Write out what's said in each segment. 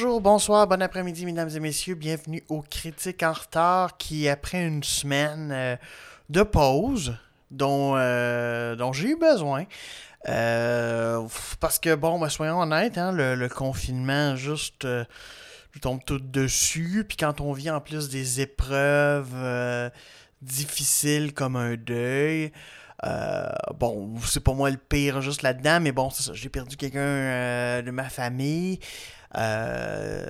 Bonjour, bonsoir, bon après-midi, mesdames et messieurs. Bienvenue aux Critiques en retard qui, après une semaine euh, de pause dont, euh, dont j'ai eu besoin, euh, parce que, bon, ben, soyons honnêtes, hein, le, confinement juste tombe tout dessus. Puis quand on vit en plus des épreuves difficiles comme un deuil, bon, c'est pas moi le pire juste là-dedans, mais bon, c'est ça. J'ai perdu quelqu'un de ma famille. Euh,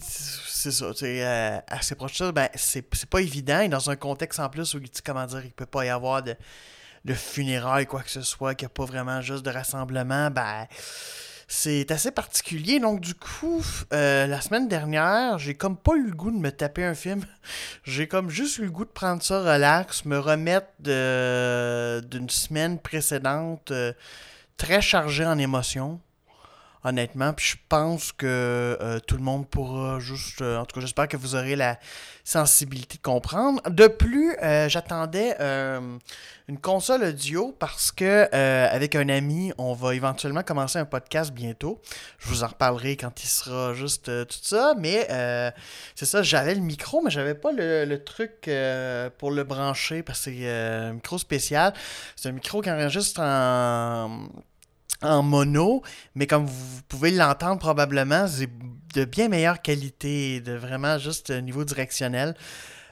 c'est ça, tu sais, euh, assez proche de ça, ben, c'est pas évident. Et dans un contexte en plus où, comment dire, il peut pas y avoir de, de funérailles, quoi que ce soit, qu'il n'y a pas vraiment juste de rassemblement, ben, c'est assez particulier. Donc, du coup, euh, la semaine dernière, j'ai comme pas eu le goût de me taper un film. J'ai comme juste eu le goût de prendre ça relax, me remettre d'une semaine précédente très chargée en émotions honnêtement. Puis je pense que euh, tout le monde pourra juste. Euh, en tout cas, j'espère que vous aurez la sensibilité de comprendre. De plus, euh, j'attendais une console audio parce que avec un ami, on va éventuellement commencer un podcast bientôt. Je vous en reparlerai quand il sera juste tout ça. Mais c'est ça, j'avais le micro, mais j'avais pas le, le truc pour le brancher parce que c'est un micro spécial. C'est un micro qui enregistre en en mono, mais comme vous pouvez l'entendre probablement, c'est de bien meilleure qualité, de vraiment juste niveau directionnel.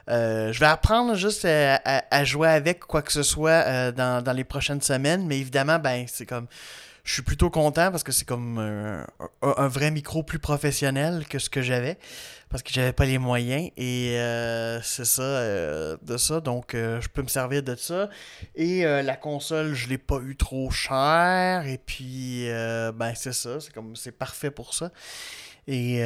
Euh, je vais apprendre juste à, jouer avec quoi que ce soit euh, dans, dans, les prochaines semaines, mais évidemment, ben c'est comme je suis plutôt content parce que c'est comme un, vrai micro plus professionnel que ce que j'avais parce que j'avais pas les moyens et euh, c'est ça euh, de ça. Donc euh, je peux me servir de ça. Et la console je l'ai pas eu trop cher et puis ben c'est ça c'est comme c'est parfait pour ça. Et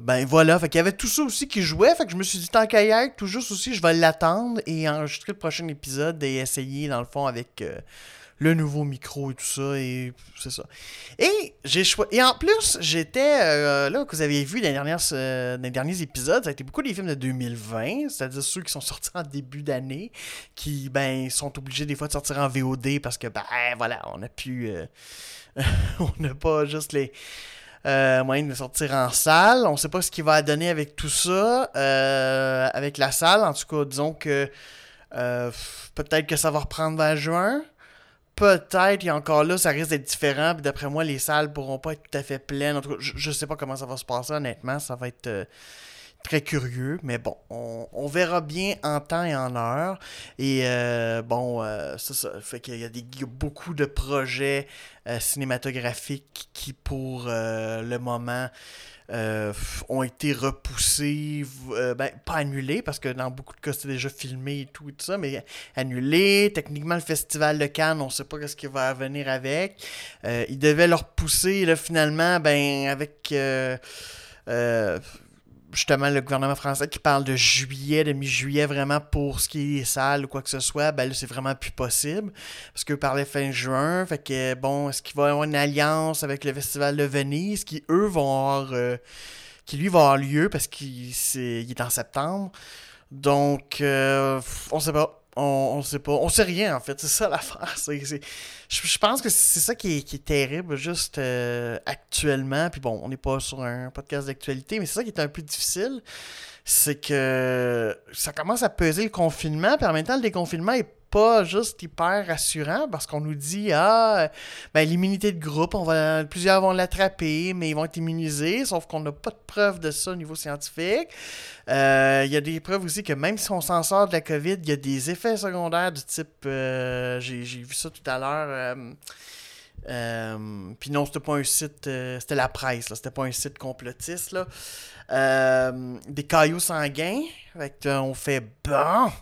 ben voilà, fait qu'il y avait tout ça aussi qui jouait, fait que je me suis dit tant qu'à y être, tout juste aussi, je vais l'attendre et enregistrer le prochain épisode et essayer dans le fond avec le nouveau micro et tout ça, et c'est ça. Et j'ai. Et en plus, j'étais. Euh, là, que vous avez vu dans euh, les derniers épisodes, ça a été beaucoup des films de 2020, c'est-à-dire ceux qui sont sortis en début d'année, qui, ben, sont obligés des fois de sortir en VOD parce que, ben, voilà, on a pu. Euh, on n'a pas juste les. moyens de sortir en salle. On sait pas ce qu'il va donner avec tout ça, avec la salle. En tout cas, disons que peut-être que ça va reprendre vers juin peut-être, et encore là, ça risque d'être différent. Puis d'après moi, les salles pourront pas être tout à fait pleines. En tout cas, je, ne sais pas comment ça va se passer, honnêtement. Ça va être euh, très curieux. Mais bon, on, verra bien en temps et en heure. Et euh, bon, euh, c'est ça. Fait qu'il y a, des, beaucoup de projets cinématographiques qui, pour le moment, euh, ont été repoussés, euh, ben, pas annulés, parce que dans beaucoup de cas, c'était déjà filmé et tout, et tout ça, mais annulés. Techniquement, le Festival de Cannes, on sait pas ce qui va venir avec. Euh, ils devaient le repousser, là, finalement, ben, avec justement le gouvernement français qui parle de juillet, de mi-juillet vraiment pour ce qui est salle ou quoi que ce soit, ben là c'est vraiment plus possible parce que parlait fin juin, fait que bon, est-ce qu'il va y avoir une alliance avec le festival de Venise qui eux vont avoir euh, qui lui va avoir lieu parce qu'il est, est en septembre. Donc euh, on sait pas on, on sait pas. On sait rien, en fait. C'est ça l'affaire. Je, pense que c'est ça qui est, terrible, juste euh, actuellement. Puis bon, on n'est pas sur un podcast d'actualité, mais c'est ça qui est un peu difficile. C'est que ça commence à peser le confinement, puis en même temps, le déconfinement est pas juste hyper rassurant parce qu'on nous dit ah ben l'immunité de groupe on va plusieurs vont l'attraper mais ils vont être immunisés sauf qu'on n'a pas de preuve de ça au niveau scientifique euh, il y a des preuves aussi que même si on s'en sort de la COVID il y a des effets secondaires du type euh, j'ai vu ça tout à l'heure euh, puis non, c'était pas un site, c'était la presse, c'était pas un site complotiste. Là. des cailloux sanguins. on fait bon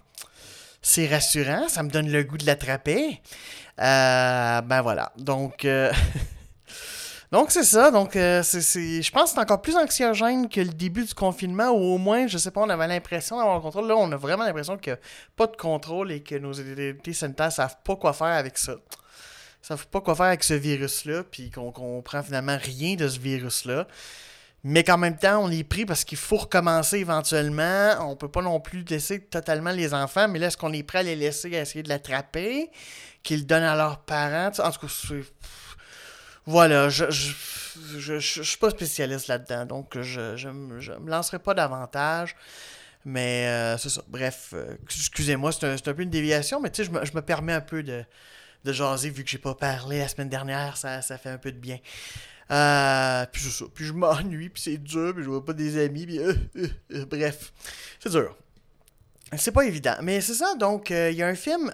c'est rassurant, ça me donne le goût de l'attraper. Euh, ben voilà. Donc, euh, donc c'est ça. Donc, euh, c'est, je pense que c'est encore plus anxiogène que le début du confinement, ou au moins, je sais pas, on avait l'impression d'avoir le contrôle. Là, on a vraiment l'impression qu'il n'y a pas de contrôle et que nos autorités sanitaires savent pas quoi faire avec ça. Ils savent pas quoi faire avec ce virus-là, puis qu'on comprend finalement rien de ce virus-là. Mais qu'en même temps, on est pris parce qu'il faut recommencer éventuellement. On peut pas non plus laisser totalement les enfants, mais là, est-ce qu'on est prêt à les laisser à essayer de l'attraper, qu'ils donnent à leurs parents? En tout cas, voilà, je, je, je, suis pas spécialiste là-dedans, donc je, je, me lancerai pas davantage. Mais euh, c'est ça. Bref, euh, excusez-moi, c'est un, un, peu une déviation, mais tu sais, je me, je me permets un peu de, de jaser vu que j'ai pas parlé la semaine dernière, ça, ça fait un peu de bien. Euh, puis ça. Puis je m'ennuie, puis c'est dur, puis je vois pas des amis, puis euh, euh, bref, c'est dur. C'est pas évident. Mais c'est ça, donc il y a un film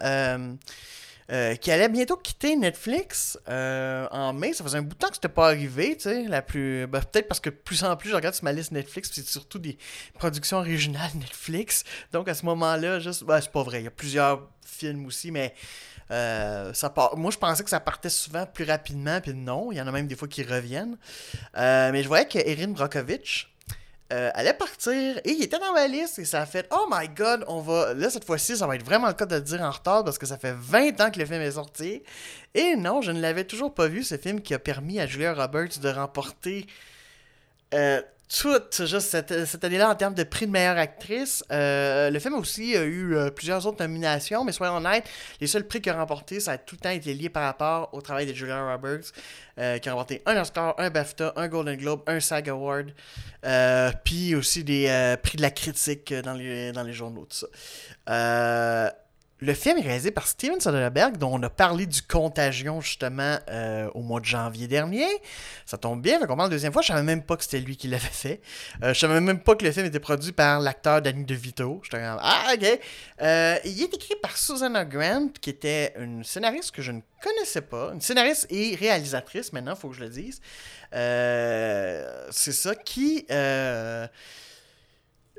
qui allait bientôt quitter Netflix en mai. Ça faisait un bout de temps que c'était pas arrivé, tu sais. La plus. Ben, peut-être parce que plus en plus je regarde sur ma liste Netflix, c'est surtout des productions originales Netflix. Donc à ce moment-là, juste. Ben, c'est pas vrai. Il y a plusieurs films aussi, mais euh, ça part... Moi, je pensais que ça partait souvent plus rapidement, puis non, il y en a même des fois qui reviennent. Euh, mais je voyais que Erin Brockovich euh, allait partir et il était dans ma liste et ça a fait Oh my god, on va. Là, cette fois-ci, ça va être vraiment le cas de le dire en retard parce que ça fait 20 ans que le film est sorti. Et non, je ne l'avais toujours pas vu, ce film qui a permis à Julia Roberts de remporter tout juste cette, cette année-là en termes de prix de meilleure actrice. Euh, le film aussi a eu euh, plusieurs autres nominations, mais soyons honnêtes, les seuls prix qu'il a remportés, ça a tout le temps été lié par rapport au travail de Julia Roberts, euh, qui a remporté un Oscar, un BAFTA, un Golden Globe, un SAG Award, puis aussi des prix de la critique dans les, dans les journaux, tout ça. Le film est réalisé par Steven Soderbergh, dont on a parlé du Contagion justement euh, au mois de janvier dernier. Ça tombe bien, on parle deuxième fois. Je savais même pas que c'était lui qui l'avait fait. Euh, je savais même pas que le film était produit par l'acteur Danny DeVito. Ah, ok. Euh, il est écrit par Susanna Grant, qui était une scénariste que je ne connaissais pas. Une scénariste et réalisatrice, maintenant, il faut que je le dise. C'est ça qui.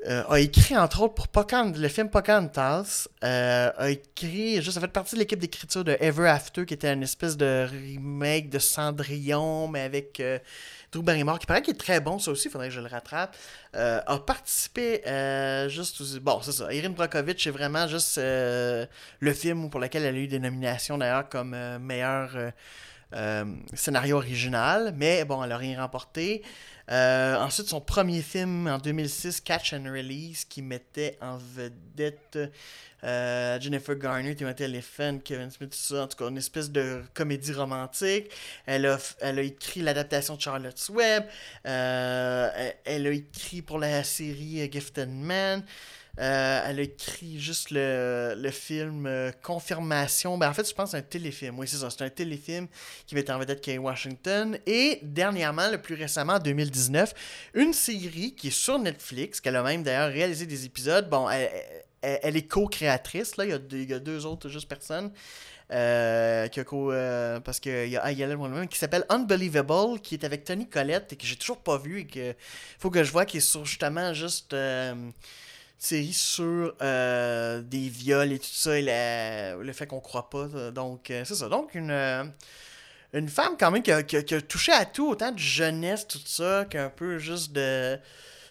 Euh, a écrit entre autres pour Pocan, le film Pocahontas, euh, a écrit, juste, ça fait partie de l'équipe d'écriture de Ever After, qui était une espèce de remake de Cendrillon, mais avec euh, Drew Barrymore, qui paraît qu'il est très bon, ça aussi, il faudrait que je le rattrape. A participé juste, bon, c'est ça, Erin Brockovich, c'est vraiment juste le film pour lequel elle a eu des nominations d'ailleurs comme meilleur scénario original, mais bon, elle n'a rien remporté. Euh, ensuite, son premier film en 2006, Catch and Release, qui mettait en vedette euh, Jennifer Garner, Timothy Elephant, Kevin Smith, tout ça. En tout cas, une espèce de comédie romantique. Elle a, elle a écrit l'adaptation de Charlotte's Web. Euh, elle a écrit pour la série Gifted Man. Euh, elle a écrit juste le, le film euh, Confirmation. Ben, en fait, je pense que c'est un téléfilm. Oui, c'est ça. C'est un téléfilm qui mettait en vedette Kay Washington. Et dernièrement, le plus récemment, en 2019, une série qui est sur Netflix, qu'elle a même d'ailleurs réalisé des épisodes. Bon, elle, elle, est co-créatrice. Là. Il, y a deux, il y a deux autres juste personnes. Euh, qui co, parce qu'il y a Ayala moi-même qui s'appelle Unbelievable, qui est avec Tony Collette et que j'ai toujours pas vu et que faut que je vois qui est sur justement juste série sur euh, des viols et tout ça, et le fait qu'on croit pas. Donc, euh, c'est ça. Donc, une, euh, une femme quand même qui a, touché à tout, autant de jeunesse, tout ça, qu'un peu juste de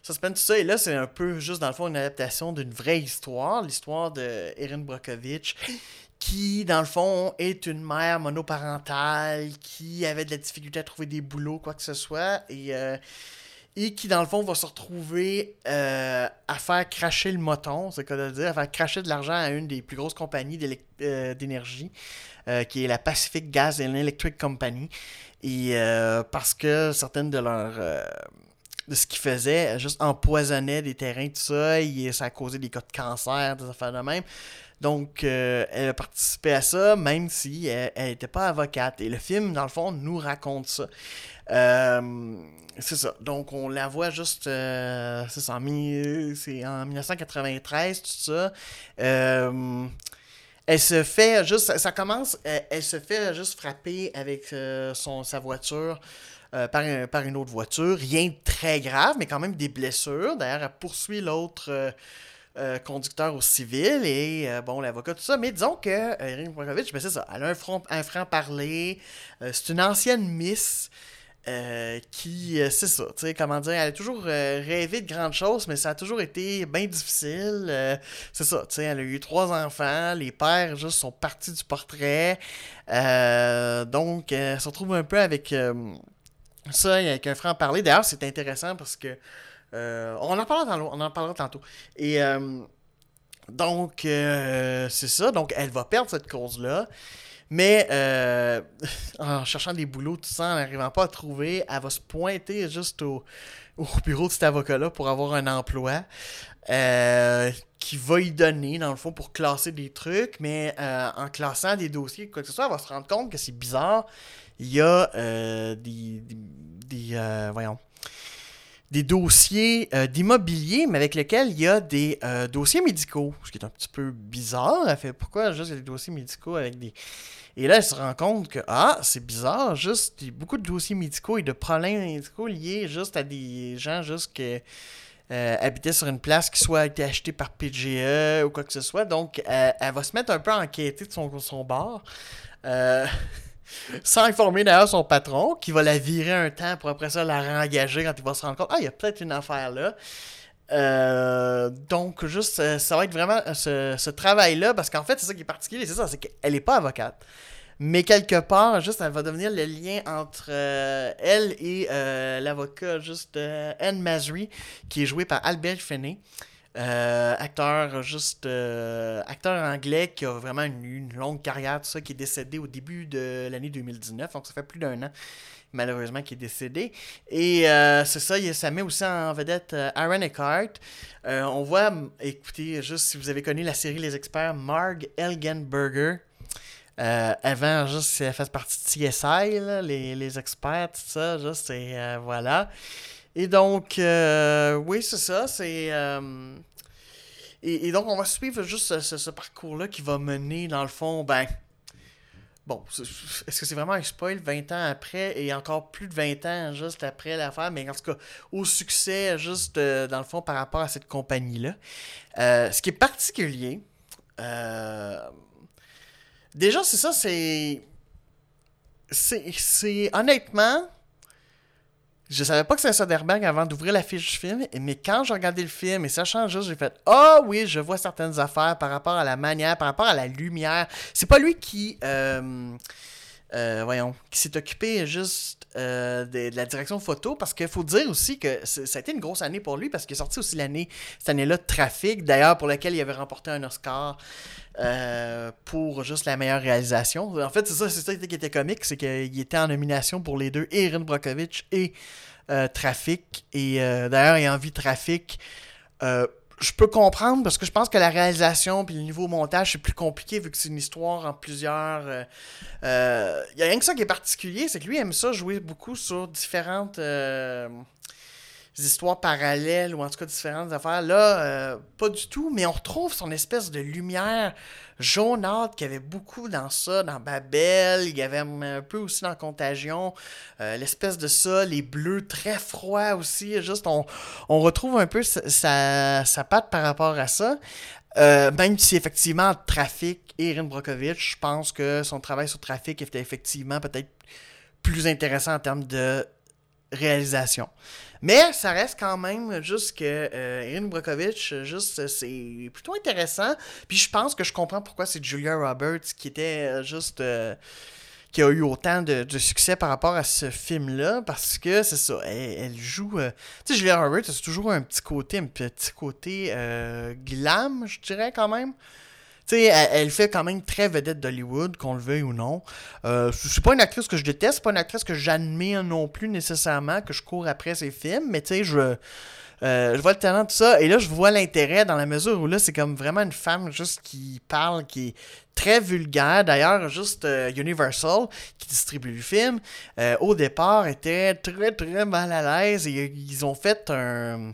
suspense, tout ça. Et là, c'est un peu juste, dans le fond, une adaptation d'une vraie histoire, l'histoire de Erin Brockovich, qui, dans le fond, est une mère monoparentale, qui avait de la difficulté à trouver des boulots, quoi que ce soit, et et qui, dans le fond, va se retrouver euh, à faire cracher le moton, c'est quoi de dire, à faire cracher de l'argent à une des plus grosses compagnies euh, d'énergie, euh, qui est la Pacific Gas and Electric Company. Et parce que certaines de leurs. de ce qu'ils faisaient, juste empoisonnaient des terrains, tout ça, et ça a causé des cas de cancer, des affaires de même. Donc, elle a participé à ça, même si elle n'était pas avocate. Et le film, dans le fond, nous raconte ça. Euh, c'est ça. Donc, on la voit juste. Euh, c'est en, 1993, tout ça. Euh, elle se fait juste. Ça, commence. Elle, se fait juste frapper avec son, sa voiture. par, par, une autre voiture. Rien de très grave, mais quand même des blessures. D'ailleurs, elle poursuit l'autre conducteur au civil et bon, l'avocat, tout ça. Mais disons que Erin ben c'est ça. Elle a un, un franc-parler. c'est une ancienne Miss. Euh, qui, euh, c'est ça, tu sais, comment dire, elle a toujours euh, rêvé de grandes choses, mais ça a toujours été bien difficile. c'est ça, tu sais, elle a eu trois enfants, les pères juste sont partis du portrait. donc, elle se retrouve un peu avec Ça, il y a qu'un frère en parler. D'ailleurs, c'est intéressant parce que. on, en parlera tantôt, on en parlera tantôt. Et donc, c'est ça. Donc, elle va perdre cette cause-là. Mais euh, en cherchant des boulots, tout ça, en n'arrivant pas à trouver, elle va se pointer juste au, au bureau de cet avocat-là pour avoir un emploi. euh, qui va y donner, dans le fond, pour classer des trucs, mais euh, en classant des dossiers, quoi que ce soit, elle va se rendre compte que c'est bizarre. Il y a des, des, voyons, des dossiers d'immobilier, mais avec lesquels il y a des dossiers médicaux, ce qui est un petit peu bizarre. Elle fait pourquoi juste des dossiers médicaux avec des. Et là, elle se rend compte que, ah, c'est bizarre, juste, il y a beaucoup de dossiers médicaux et de problèmes médicaux liés juste à des gens juste que euh, habitait sur une place qui soit a été achetée par PGE ou quoi que ce soit. Donc, euh, elle va se mettre un peu à enquêter de son, son bar. Euh, sans informer d'ailleurs son patron, qui va la virer un temps pour après ça la réengager quand il va se rendre compte Ah, il y a peut-être une affaire là. Euh, donc, juste, euh, ça va être vraiment euh, ce, travail-là, parce qu'en fait, c'est ça qui est particulier, c'est ça, c'est qu'elle n'est pas avocate. Mais quelque part, juste, elle va devenir le lien entre elle et l'avocat, juste Anne Masry, qui est joué par Albert Finney. Acteur juste acteur anglais qui a vraiment une, une longue carrière tout ça qui est décédé au début de l'année 2019 donc ça fait plus d'un an malheureusement qui est décédé et euh, c'est ça il- ça met aussi en vedette euh, Aaron Eckhart Euh, on voit écoutez juste si vous avez connu la série Les Experts Marg Elgenberger avant, juste, elle fait partie de CSI, les, experts, tout ça, juste, et voilà. Et donc, oui, c'est ça, c'est... et, donc, on va suivre juste ce parcours-là qui va mener, dans le fond, ben... Bon, est-ce que c'est vraiment un spoil 20 ans après et encore plus de 20 ans juste après l'affaire, mais en tout cas, au succès, juste euh, dans le fond, par rapport à cette compagnie-là. Euh, ce qui est particulier, euh, déjà, c'est ça. C'est. c'est- Honnêtement, je savais pas que c'était Soderbergh avant d'ouvrir la fiche du film, mais quand j'ai regardé le film et sachant juste, j'ai fait Ah oui, je vois certaines affaires par rapport à la manière, par rapport à la lumière. C'est pas lui qui. euh, euh, voyons, qui s'est occupé juste euh, de, la direction photo, parce qu'il faut dire aussi que ça a été une grosse année pour lui, parce qu'il est sorti aussi l'année, cette année-là, Trafic, d'ailleurs, pour laquelle il avait remporté un Oscar euh, pour juste la meilleure réalisation. En fait, c'est ça, c'est ça qui était comique, c'est qu'il était en nomination pour les deux, et Erin Brockovich et Trafic. Et d'ailleurs, ayant vu Trafic, euh, je peux comprendre parce que je pense que la réalisation puis le niveau montage c'est plus compliqué vu que c'est une histoire en plusieurs. euh, euh, Il y a rien que ça qui est particulier, c'est que lui aime ça jouer beaucoup sur différentes euh, histoires parallèles ou en tout cas différentes affaires. Là, euh, pas du tout, mais on retrouve son espèce de lumière jaunâtre qu'il y avait beaucoup dans ça, dans Babel, il y avait un peu aussi dans Contagion, euh, l'espèce de ça, les bleus très froids aussi, juste on, retrouve un peu sa, sa, sa patte par rapport à ça. Euh, même si effectivement Trafic et Erin Brockovich, je pense que son travail sur Trafic était effectivement peut-être plus intéressant en termes de réalisation. Mais ça reste quand même juste que euh, Brockovich, juste c'est plutôt intéressant. Puis je pense que je comprends pourquoi c'est Julia Roberts qui était euh, juste euh, qui a eu autant de, succès par rapport à ce film-là, parce que c'est ça, elle, joue... euh, tu sais, Julia Roberts, c'est toujours un petit côté, un petit côté glam, je dirais quand même. Sais, elle, fait quand même très vedette d'Hollywood, qu'on le veuille ou non. Euh, c'est pas une actrice que je déteste, c'est pas une actrice que j'admire non plus nécessairement, que je cours après ses films, mais tu sais, je... Euh, je vois le talent, tout ça, et là, je vois l'intérêt dans la mesure où là, c'est comme vraiment une femme juste qui parle, qui est très vulgaire. D'ailleurs, juste euh, Universal, qui distribue le film, euh, au départ, était très, très mal à l'aise, et ils ont fait un,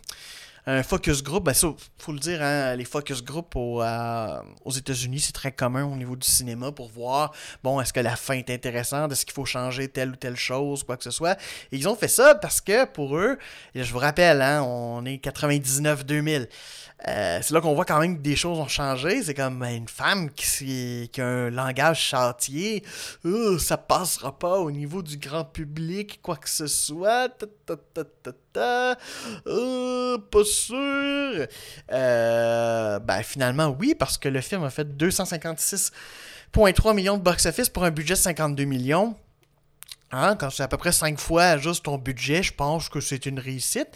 un focus group. Ben, faut le dire, hein, les focus group euh, aux États-Unis, c'est très commun au niveau du cinéma pour voir, bon, est-ce que la fin est intéressante, est-ce qu'il faut changer telle ou telle chose, quoi que ce soit. Et ils ont fait ça parce que pour eux, je vous rappelle, hein, on est 99-2000. Euh, c'est là qu'on voit quand même que des choses ont changé. C'est comme une femme qui, a un langage chantier. Euh, ça passera pas au niveau du grand public, quoi que ce soit. Euh, pas sûr. Euh, ben finalement, oui, parce que le film a fait 256,3 millions de box-office pour un budget de 52 millions. Hein, quand c'est à peu près cinq fois juste ton budget, je pense que c'est une réussite.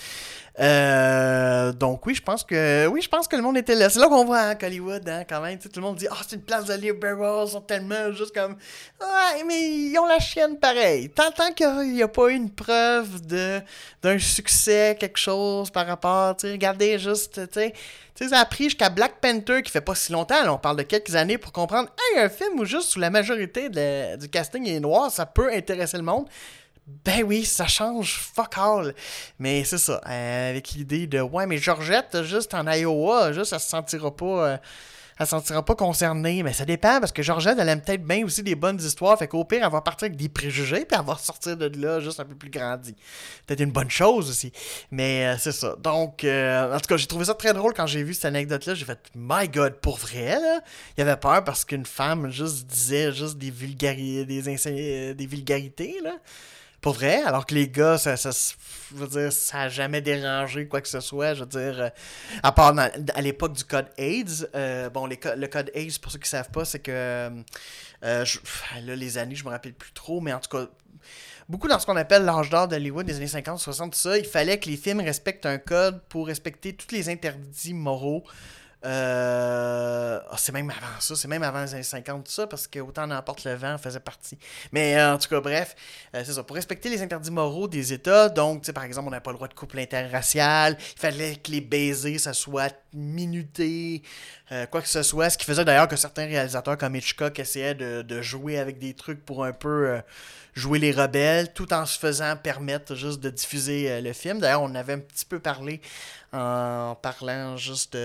Euh, donc oui, je pense que oui, je pense que le monde était là. C'est là qu'on voit hein, Hollywood, hein, quand même. tout le monde dit Ah, c'est une place de libéraux, ils sont tellement juste comme Ouais, mais ils ont la chienne pareil. Tant, tant qu'il n'y a, pas eu une preuve de d'un succès, quelque chose par rapport, tu regardez juste, tu sais. Tu sais, ça a pris jusqu'à Black Panther qui fait pas si longtemps, on parle de quelques années pour comprendre Hey, un film où juste sous la majorité du casting est noir, ça peut intéresser le monde. Ben oui, ça change fuck all. Mais c'est ça, euh, avec l'idée de ouais, mais Georgette, juste en Iowa, juste elle se sentira pas. Euh, elle se sentira pas concernée. Mais ça dépend parce que Georgette, elle aime peut-être bien aussi des bonnes histoires. Fait qu'au pire, elle va partir avec des préjugés puis elle va sortir de là juste un peu plus grandi. Peut-être une bonne chose aussi. Mais euh, c'est ça. Donc, en tout cas, j'ai trouvé ça très drôle quand j'ai vu cette anecdote-là. J'ai fait, my god, pour vrai, là? Il y avait peur parce qu'une femme juste disait juste des, vulgarités, des, des vulgarités, là. Pour vrai, alors que les gars, ça, ça, ça n'a jamais dérangé quoi que ce soit. Je veux dire, euh, à part à l'époque du code AIDS, euh, bon, le code AIDS, pour ceux qui ne savent pas, c'est que euh, là, les années, je me rappelle plus trop, mais en tout cas, beaucoup dans ce qu'on appelle l'âge d'or d'Hollywood des années 50, 60, tout ça, il fallait que les films respectent un code pour respecter tous les interdits moraux euh, ah, c'est même avant ça, c'est même avant les années 50, ça, parce que autant n'importe le vent faisait partie. Mais euh, en tout cas, bref, euh, c'est ça. Pour respecter les interdits moraux des États, donc, par exemple, on n'a pas le droit de couple interracial, il fallait que les baisers, ça soit minuté, quoi que ce soit. Ce qui faisait d'ailleurs que certains réalisateurs comme Hitchcock essayaient de jouer avec des trucs pour un peu jouer les rebelles, tout en se faisant permettre juste de diffuser le film. D'ailleurs, on avait un petit peu parlé en parlant juste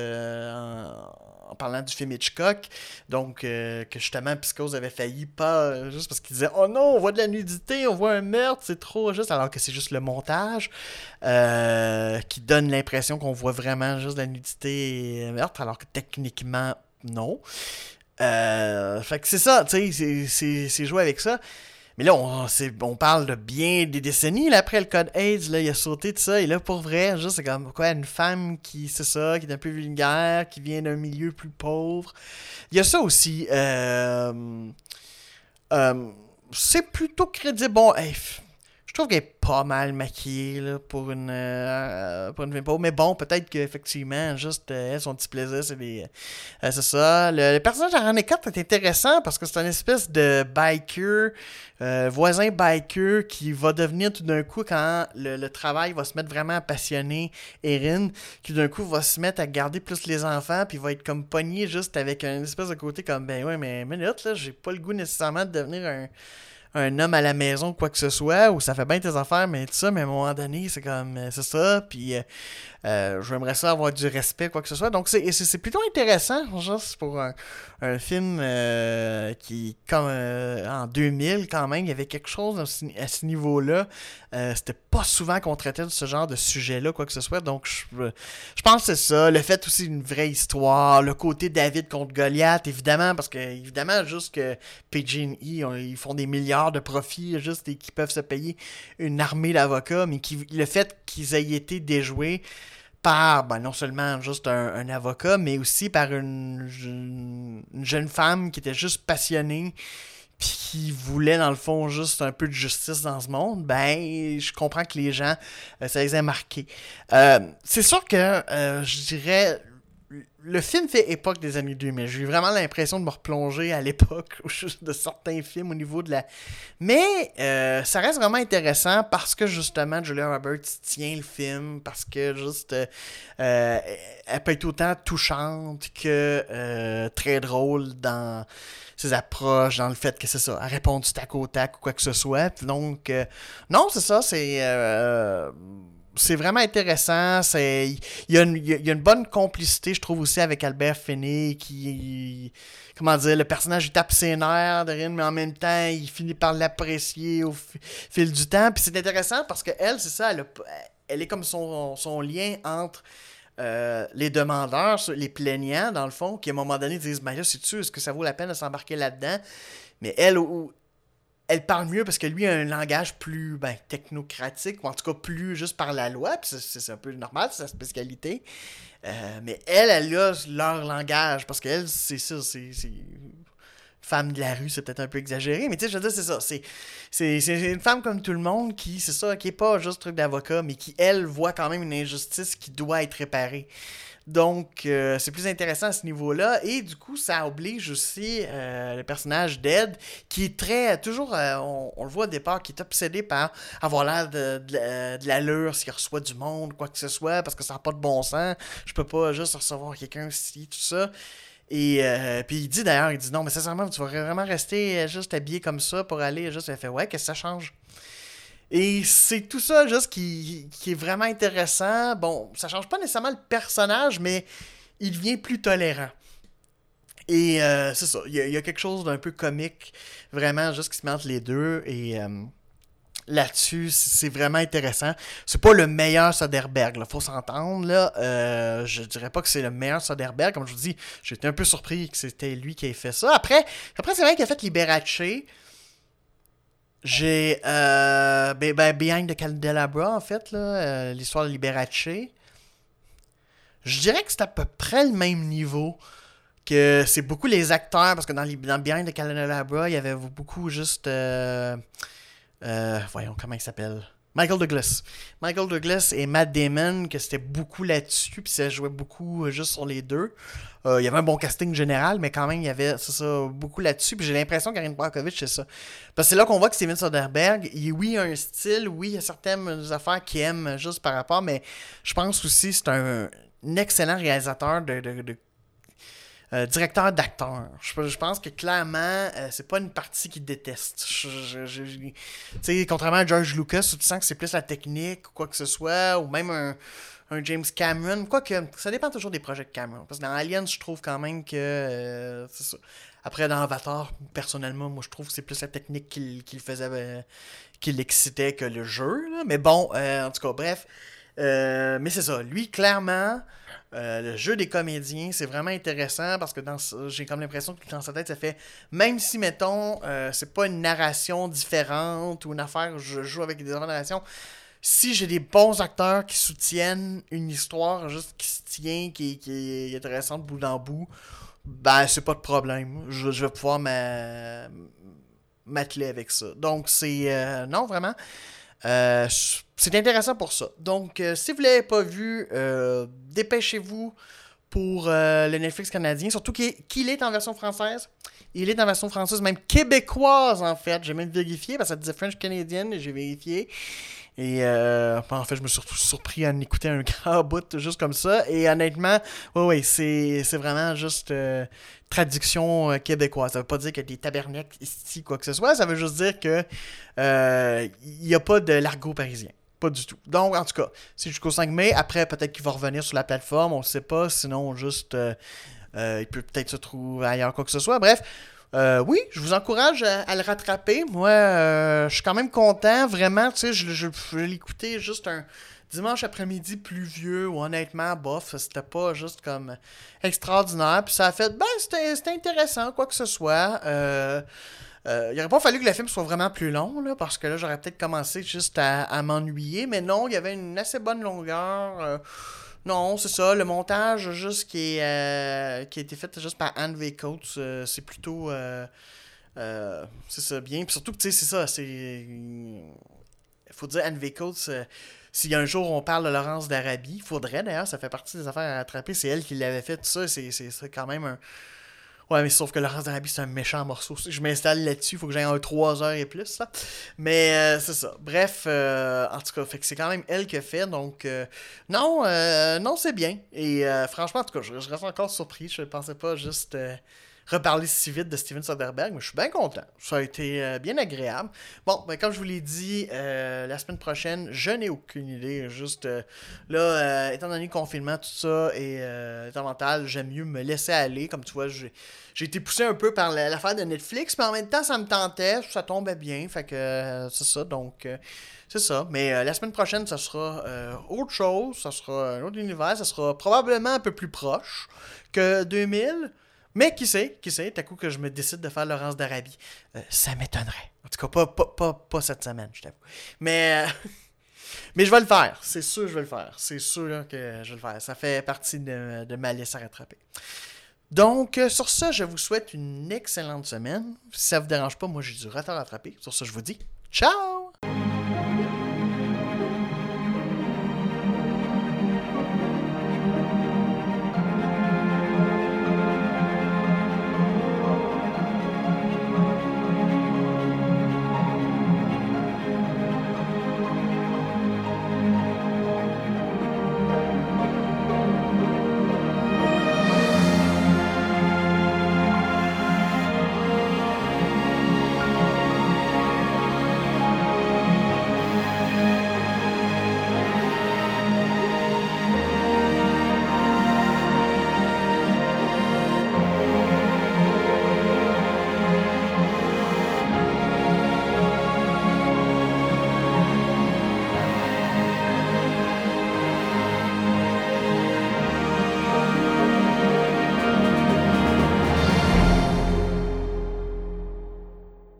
en, parlant du film Hitchcock. Donc, euh, que justement, Psychose avait failli pas, juste parce qu'il disait Oh non, on voit de la nudité, on voit un meurtre, c'est trop juste, alors que c'est juste le montage euh, qui donne l'impression qu'on voit vraiment juste de la nudité et meurtre, alors que techniquement, non. Euh, fait que c'est ça, tu sais, c'est jouer avec ça. Mais là, on, on parle de bien des décennies là, après le code AIDS, là, il a sauté de ça. Et là, pour vrai, c'est comme quoi, une femme qui, c'est ça, qui est un peu vulgaire, qui vient d'un milieu plus pauvre. Il y a ça aussi. Euh, euh, c'est plutôt crédible. Bon, je trouve qu'elle est pas mal maquillée pour une euh, pour une Mais bon, peut-être qu'effectivement, juste euh, son petit plaisir, c'est des. Euh, c'est ça. Le, personnage de René est intéressant parce que c'est une espèce de biker, voisin biker qui va devenir tout d'un coup quand le, travail va se mettre vraiment à passionner Erin, qui d'un coup va se mettre à garder plus les enfants, puis va être comme pogné juste avec une espèce de côté comme ben ouais, mais minute, là, j'ai pas le goût nécessairement de devenir un un homme à la maison, quoi que ce soit, ou ça fait bien tes affaires, mais tout ça, mais à un moment donné, c'est comme, euh, c'est ça, puis euh, euh, j'aimerais ça avoir du respect, quoi que ce soit. Donc, c'est plutôt intéressant, juste pour un, film qui, comme en 2000, quand même, il y avait quelque chose à ce, niveau-là. C'était pas souvent qu'on traitait de ce genre de sujet-là, quoi que ce soit. Donc, je, pense que c'est ça. Le fait aussi d'une vraie histoire, le côté David contre Goliath, évidemment, parce que, évidemment, juste que PG&E, ils font des milliards de profit juste et qui peuvent se payer une armée d'avocats, mais qui, le fait qu'ils aient été déjoués par ben, non seulement juste un, avocat, mais aussi par une, jeune femme qui était juste passionnée puis qui voulait dans le fond juste un peu de justice dans ce monde, ben je comprends que les gens, euh, ça les a marqués. Euh, c'est sûr que euh, je dirais le film fait époque des années 2000. J'ai vraiment l'impression de me replonger à l'époque de certains films au niveau de la. Mais euh, ça reste vraiment intéressant parce que justement Julia Roberts tient le film, parce que juste euh, euh, elle peut être autant touchante que très drôle dans ses approches, dans le fait que c'est ça, elle répond du tac au tac ou quoi que ce soit. Donc, non, c'est ça, c'est c'est vraiment intéressant. C'est il y, a une, bonne complicité, je trouve aussi avec Albert Finney qui comment dire, le personnage il tape ses nerfs mais en même temps il finit par l'apprécier au fil du temps. Puis c'est intéressant parce que elle, c'est ça, elle, est comme son, son lien entre euh, les demandeurs, les plaignants, dans le fond, qui à un moment donné disent Ben là, sais-tu, est-ce que ça vaut la peine de s'embarquer là-dedans Mais elle, elle parle mieux parce que lui a un langage plus ben, technocratique, ou en tout cas plus juste par la loi, puis c'est un peu normal, c'est sa spécialité. Euh, mais elle, elle a leur langage, parce qu'elle, c'est ça, c'est femme de la rue, c'est peut-être un peu exagéré, mais tu sais, je veux dire, c'est ça. C'est, une femme comme tout le monde qui, c'est ça, qui est pas juste truc d'avocat, mais qui, elle, voit quand même une injustice qui doit être réparée. Donc, euh, c'est plus intéressant à ce niveau-là. Et du coup, ça oblige aussi euh, le personnage d'Ed, qui est très, toujours, euh, on, le voit au départ, qui est obsédé par avoir l'air de, de, l'allure s'il reçoit du monde, quoi que ce soit, parce que ça n'a pas de bon sens. Je peux pas juste recevoir quelqu'un ici, tout ça. Et puis il dit d'ailleurs, il dit non, mais sincèrement, tu vas vraiment rester juste habillé comme ça pour aller juste. Elle fait ouais, qu'est-ce que ça change? Et c'est tout ça juste qui, est vraiment intéressant. Bon, ça change pas nécessairement le personnage, mais il devient plus tolérant. Et euh, c'est ça, il y, a quelque chose d'un peu comique, vraiment, juste qui se met entre les deux. Et euh, là-dessus, c'est vraiment intéressant. C'est pas le meilleur Soderbergh, il faut s'entendre. là. Euh, je dirais pas que c'est le meilleur Soderbergh. Comme je vous dis, j'étais un peu surpris que c'était lui qui ait fait ça. Après, après c'est vrai qu'il a fait Liberace. J'ai euh, ben, ben, Behind the Candelabra, en fait, euh, l'histoire de Liberace. Je dirais que c'est à peu près le même niveau. Que c'est beaucoup les acteurs, parce que dans, dans Behind the Candelabra, il y avait beaucoup juste. Euh, euh, voyons, comment il s'appelle? Michael Douglas. Michael Douglas et Matt Damon, que c'était beaucoup là-dessus, puis ça jouait beaucoup juste sur les deux. Euh, il y avait un bon casting général, mais quand même, il y avait beaucoup là-dessus. Puis j'ai l'impression qu'Arin Barkovitch, c'est ça. Parce que c'est là qu'on voit que Steven Soderbergh, il, oui, a un style, oui, il y a certaines affaires qu'il aime juste par rapport, mais je pense aussi que c'est un, excellent réalisateur de, euh, directeur d'acteur. Je, pense que clairement, euh, c'est pas une partie qu'il déteste. Contrairement à George Lucas, où tu sens que c'est plus la technique ou quoi que ce soit, ou même un, James Cameron. Quoique, ça dépend toujours des projets de Cameron. Parce que dans Aliens, je trouve quand même que. Euh. Après, dans Avatar, personnellement, moi, je trouve que c'est plus la technique qu'il faisait. Euh, qui l'excitait que le jeu. Mais bon, en tout cas, bref. Mais c'est ça. Lui, clairement. le jeu des comédiens, c'est vraiment intéressant parce que dans j'ai comme l'impression que dans sa tête, ça fait même si mettons c'est pas une narration différente ou une affaire, je joue avec des narrations, si j'ai des bons acteurs qui soutiennent une histoire juste qui se tient, qui, qui est intéressante bout en bout, ben c'est pas de problème. Je, vais pouvoir m'atteler avec ça. Donc c'est. Euh, non, vraiment. Euh, c'est intéressant pour ça. Donc, euh, si vous ne l'avez pas vu, dépêchez-vous pour le Netflix canadien. Surtout qu'il est en version française. Il est en version française, même québécoise en fait. J'ai même vérifié parce que ça disait French Canadian j'ai vérifié. Et euh, en fait, je me suis surpris à en écouter un grand bout juste comme ça. Et honnêtement, oui, oui, c'est, vraiment juste euh, traduction euh, québécoise. Ça veut pas dire a des tabernacles ici, quoi que ce soit. Ça veut juste dire que il n'y a pas de l'argot parisien. Pas du tout. Donc, en tout cas, c'est jusqu'au 5 mai. Après, peut-être qu'il va revenir sur la plateforme. On ne sait pas. Sinon, juste, il peut peut-être se trouver ailleurs, quoi que ce soit. Bref. Euh, oui, je vous encourage à, le rattraper. Moi, euh, je suis quand même content. Vraiment, tu sais, je, je, l'écouter juste un dimanche après-midi pluvieux honnêtement, bof, c'était pas juste comme extraordinaire. Puis ça a fait, ben, c'était intéressant, quoi que ce soit. Euh, il aurait pas fallu que le film soit vraiment plus long, là, parce que là, j'aurais peut-être commencé juste à m'ennuyer. Mais non, il y avait une assez bonne longueur. Non, c'est ça. Le montage juste qui, est, euh, qui a été fait juste par Anne V. Coates, euh, c'est plutôt. Euh, c'est ça, bien. Puis surtout que, tu sais, c'est ça. C'est. Il faut dire Anne V. Coates. s'il y a un jour on parle de Laurence d'Arabie, faudrait d'ailleurs, ça fait partie des affaires à attraper. C'est elle qui l'avait fait, tout ça. C'est quand même un Ouais, mais sauf que Laurence d'Arabie, c'est un méchant morceau. Je m'installe là-dessus, il faut que j'aille un 3 heures et plus. Ça. Mais euh, c'est ça. Bref, euh, en tout cas, fait que c'est quand même elle qui a fait. Donc, euh, non, non, c'est bien. Et franchement, en tout cas, je, reste encore surpris. Je ne pensais pas juste reparler si vite de Steven Soderbergh, mais je suis bien content. Ça a été euh, bien agréable. Bon, ben, comme je vous l'ai dit, euh, la semaine prochaine, je n'ai aucune idée. Juste euh, là, étant donné le confinement, tout ça est, mental, j'aime mieux me laisser aller. Comme tu vois, j'ai été poussé un peu par l'affaire de Netflix, mais en même temps, ça me tentait, ça tombait bien. Fait que c'est ça, donc c'est ça. Mais la semaine prochaine, ça sera autre chose, ça sera un autre univers, ça sera probablement un peu plus proche que 2000. Mais qui sait, qui sait, à coup que je me décide de faire Laurence d'Arabie. Euh, ça m'étonnerait. En tout cas, pas, pas, cette semaine, je t'avoue. Mais, euh, mais je vais le faire. C'est sûr que je vais le faire. C'est sûr que je vais le faire. Ça fait partie de, de ma liste à rattraper. Donc, euh, sur ça, je vous souhaite une excellente semaine. Si ça vous dérange pas, moi j'ai du retard à attraper. Sur ça, je vous dis ciao!